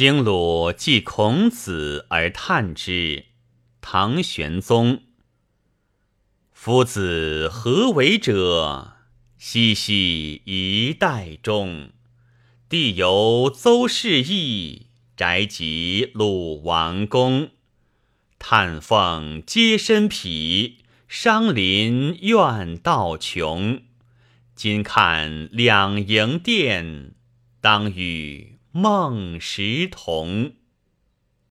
经鲁记孔子而叹之。唐玄宗。夫子何为者？熙熙一代中。地由邹氏邑，宅及鲁王宫。叹凤皆身匹，伤林怨道穷。今看两楹殿，当与孟石童